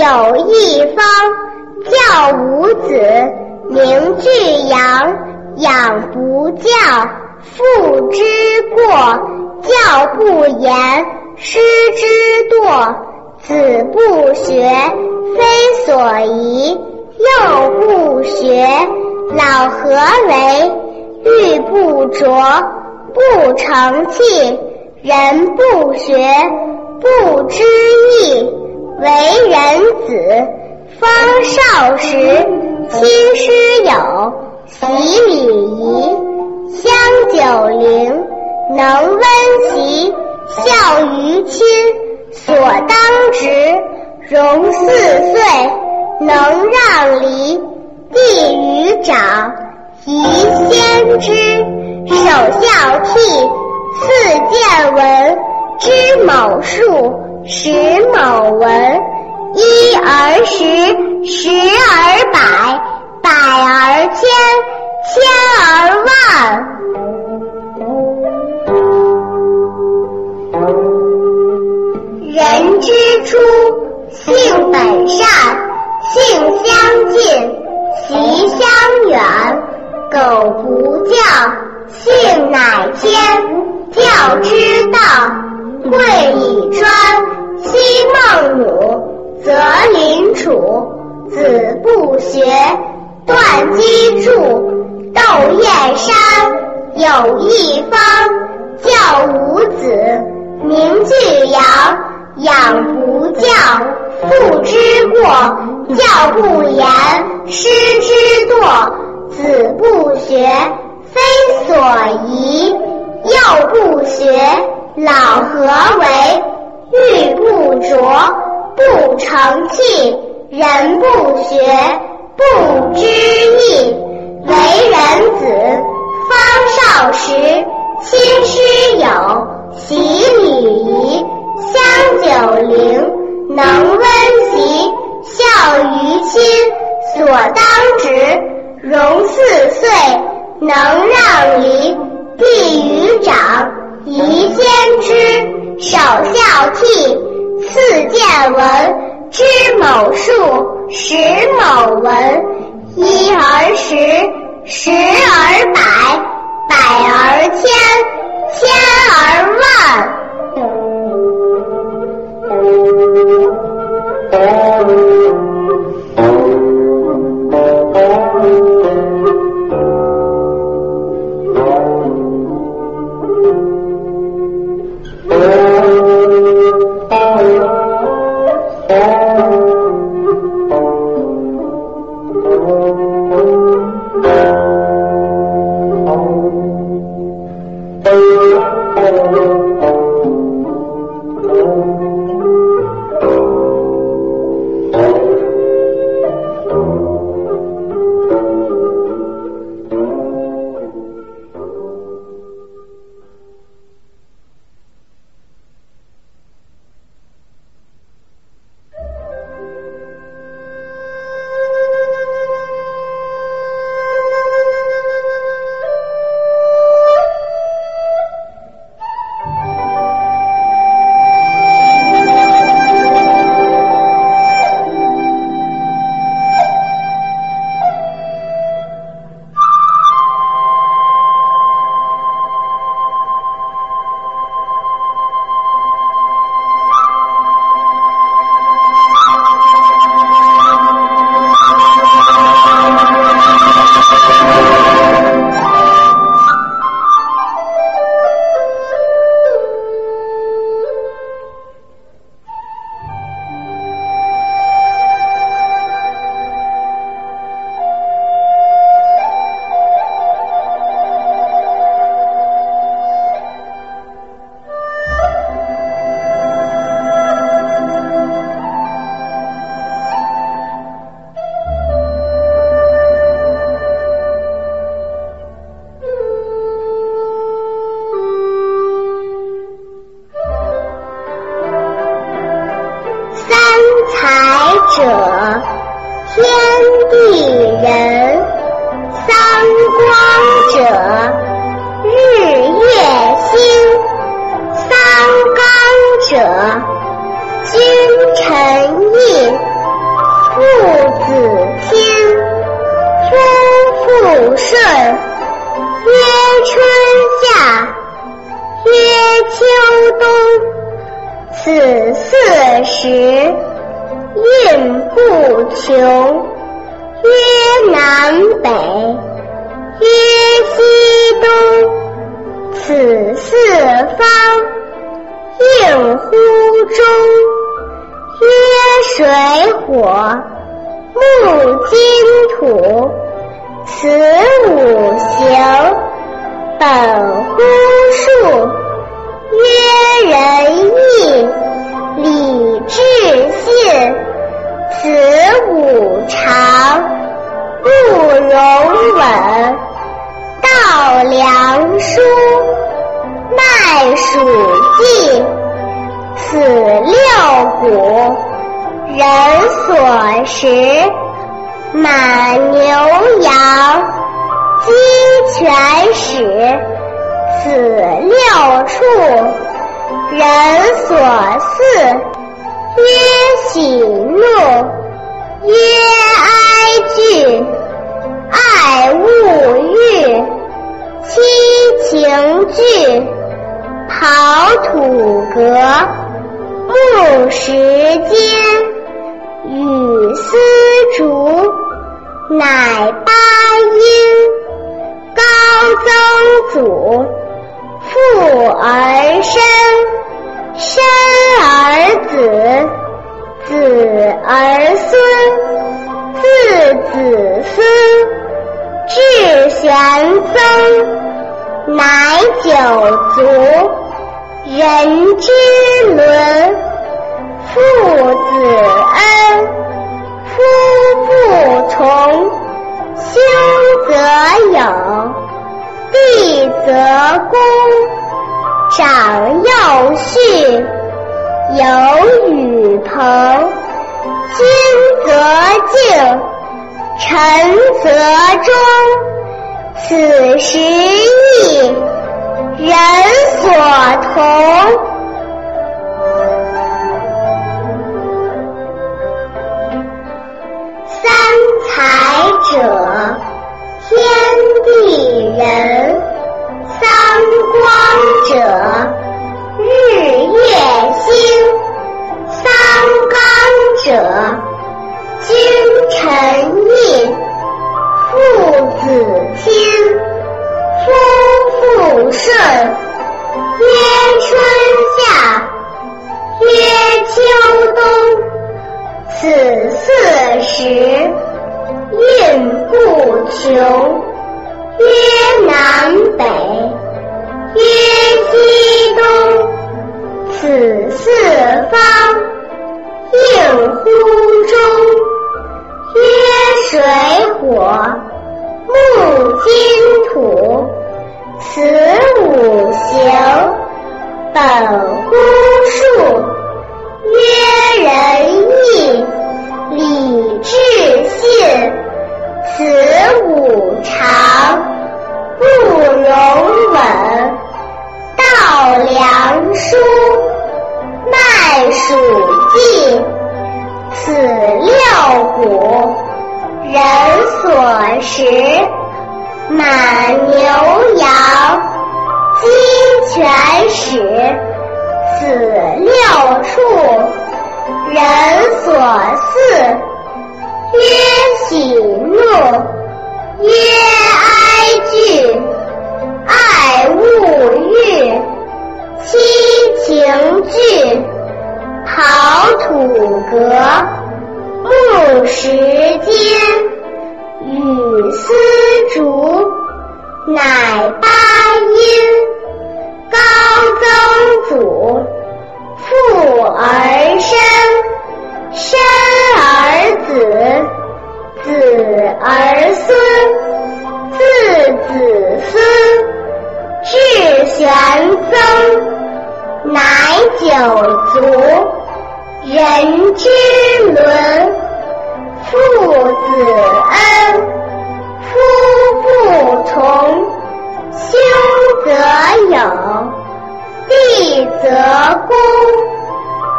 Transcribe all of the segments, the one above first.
有义方，教五子，名俱扬。养不教，父之过；教不严，师之惰。子不学，非所宜；幼不学，老何为？玉不琢，不成器；人不学，不知义。为人子，方少时，亲师友，习礼仪，香九龄，能温席，孝于亲。所当执，融四岁，能让梨，弟于长，宜先知。首孝悌，次见闻，知某数，识某文。一而十，十而百，百而千，千而万。人之初，性本善，性相近，习相远。苟不教，性乃迁。教之道，贵以专。昔孟母，择邻处，子不学，断机杼。窦燕山，有义方，教五子，名俱扬。养不教，父之过；教不严，师之惰。子不学，非所宜；幼不学，老何为？玉不琢，不成器；人不学，不知义。为人子，方少时，亲师友，习礼仪。香九龄，能温席，孝于亲。所当执，融四岁，能让梨，弟于长，宜先知。首孝悌，次见闻，知某数，识某文。一而十，十而百，百而千，千而万。顺，曰春夏，曰秋冬，此四时，运不穷。曰南北，曰西东，此四方，应乎中。曰水火，木金土。此五行本乎数。曰仁义礼智信。此五常不容紊。稻粱菽麦黍稷。此六谷人所食。马牛羊鸡犬豕，此六畜人所饲。曰喜怒，曰哀惧，爱恶欲，七情具。刨土革，木石坚，雨丝竹。乃八音，高曾祖，父而身，身而子，子而孙，自子孙，至玄曾，乃九族，人之伦，父子恩则友，弟则恭，长幼序，友与朋，亲则敬，臣则忠。此时义，人所同。三才者，天地人；三光者，金土。此五行本乎数。曰仁义礼智信。此五常不容紊。稻粱菽麦黍稷。此六谷人所食。马牛羊鸡犬豕。此六畜人所饲。曰喜怒，曰哀惧，爱恶欲，七情具。刨土革，木石坚，雨丝竹，乃八音。高曾祖，父而生，生而子。子而孙，自子孙，至玄曾，乃九族，人之伦，父子恩，夫妇从，兄则友，弟则恭，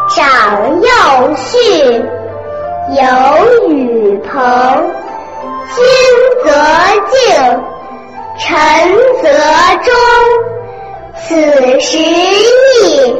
长幼序。友与朋，亲则敬，臣则忠。此时义，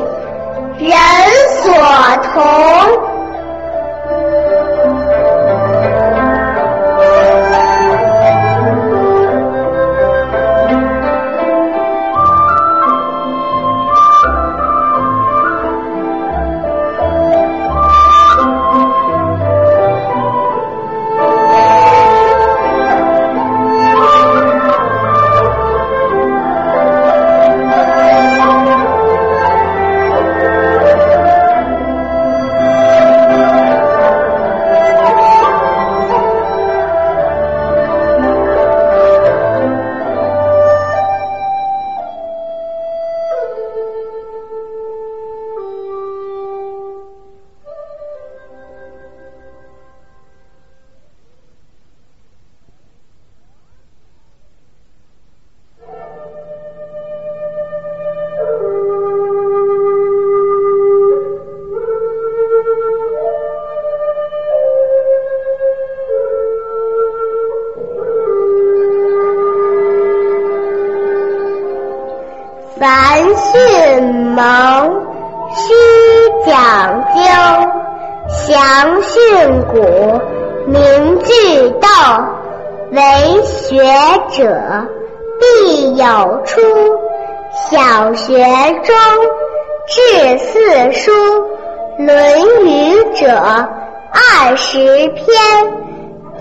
讲究；详训古，明句读。为学者，必有初。小学中，至四书，《论语》者二十篇。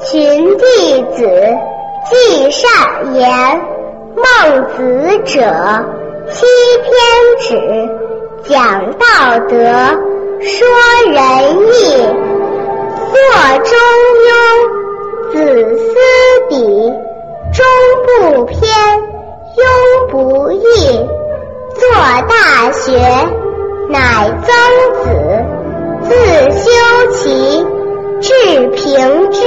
群弟子，记善言；孟子者。七篇止，讲道德，说仁义，作中庸，子思笔，中不偏，庸不义。作大学，乃曾子，自修齐，至平治，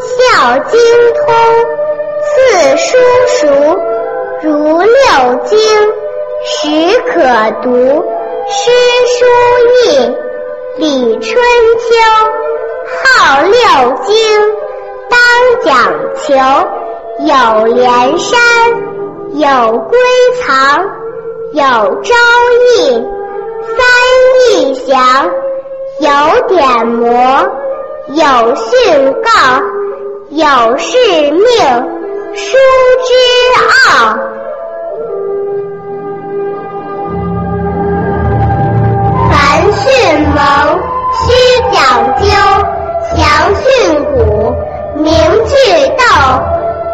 孝经通，四书熟。如六经，始可读；诗书易，礼春秋。号六经，当讲求。有连山，有归藏，有朝议，三义详，有典谟，有训告，有誓命。书之奥，蒙，须讲究；详训古，明句读。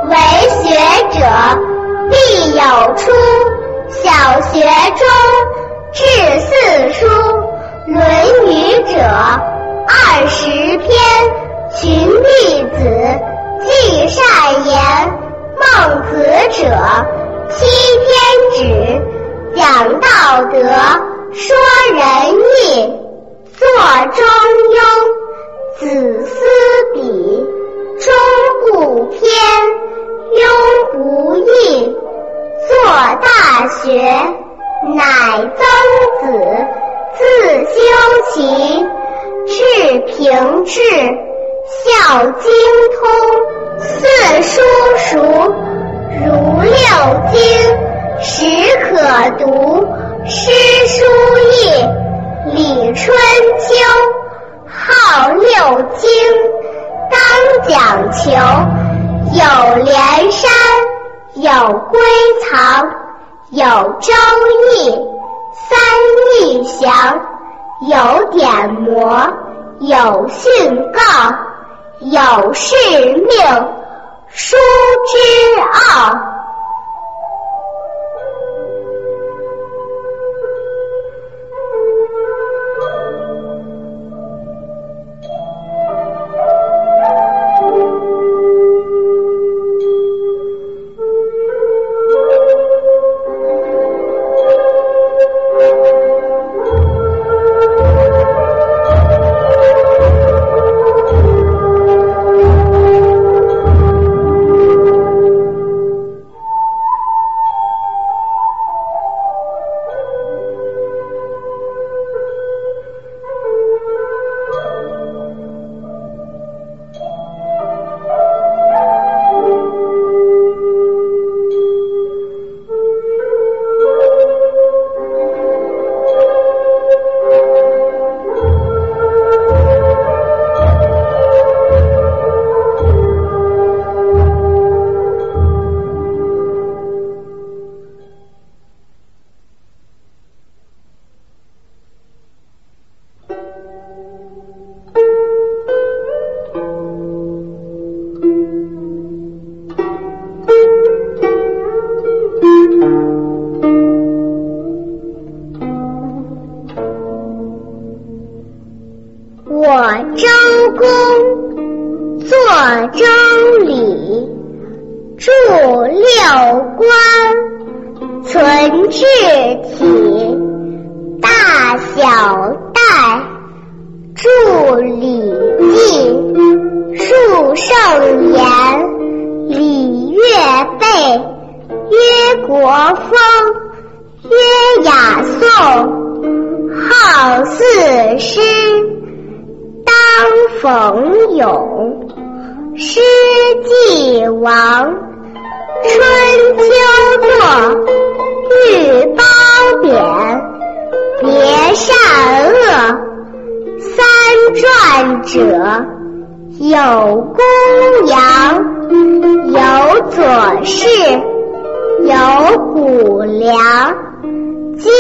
为学者，必有初。小学中，至四书，《论语》者二十篇。群弟子，记善言。孟子者，七篇止，讲道德，说，作中庸，子思笔，中不偏，庸不义。作大学，乃曾子，自修齐，至平治，孝经通。四书熟，如六经，始可读；诗书易，李春秋。号六经，当讲求。有连山，有归藏，有周易，三义详，有典谟，有训告。有誓命，书之奥。起，大小戴，著礼记，述圣言，礼乐备，曰国风，曰雅颂，号四诗。冯咏，诗既亡，春秋作，欲褒贬，别善恶，三传者，有公羊，有左氏，有谷梁，经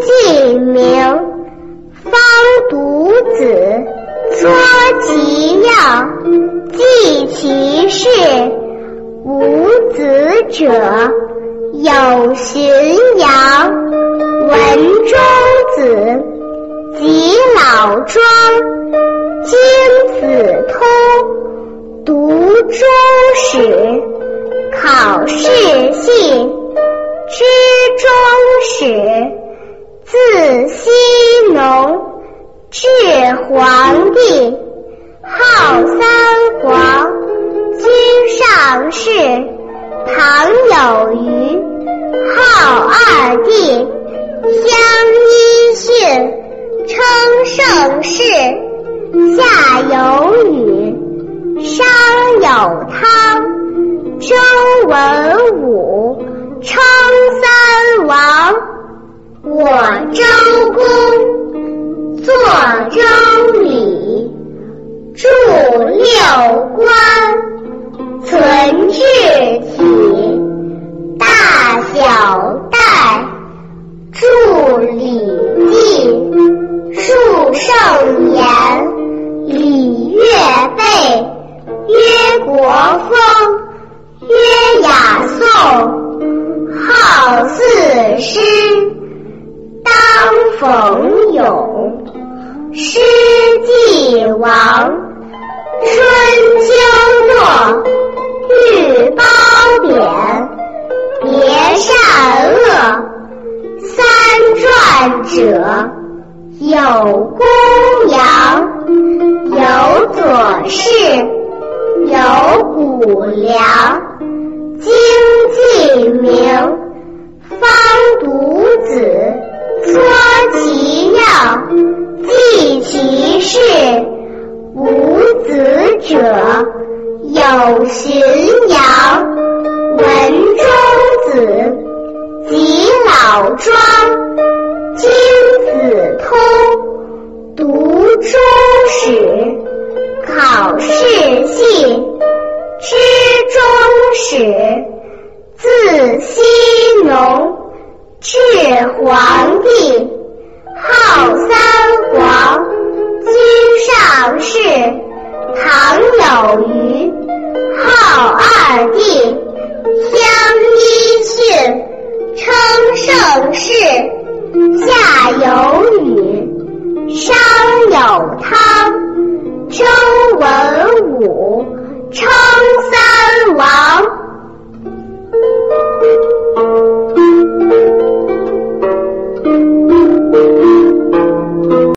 记名，方读子。说其要，记其事。无子者，有荀扬、文中子、及老庄、经子通、读中史、考试信、知中史、字希农。至皇帝，号三皇，居上世。唐有虞，号二帝，相依训，称盛世。夏有禹，商有汤，周文武，称三王。我周公。作周礼，著六官，存治者，有公羊，有左氏，有谷梁，经记名，方读子，说其要。记其事，无子者，有荀扬、文中子、及老庄、经子通、读中史、考试信、知中史、字希农、至皇帝。号三皇，居上世。唐有虞，号二帝，相依训，称盛世，夏有禹，商有汤，周文武，称三王。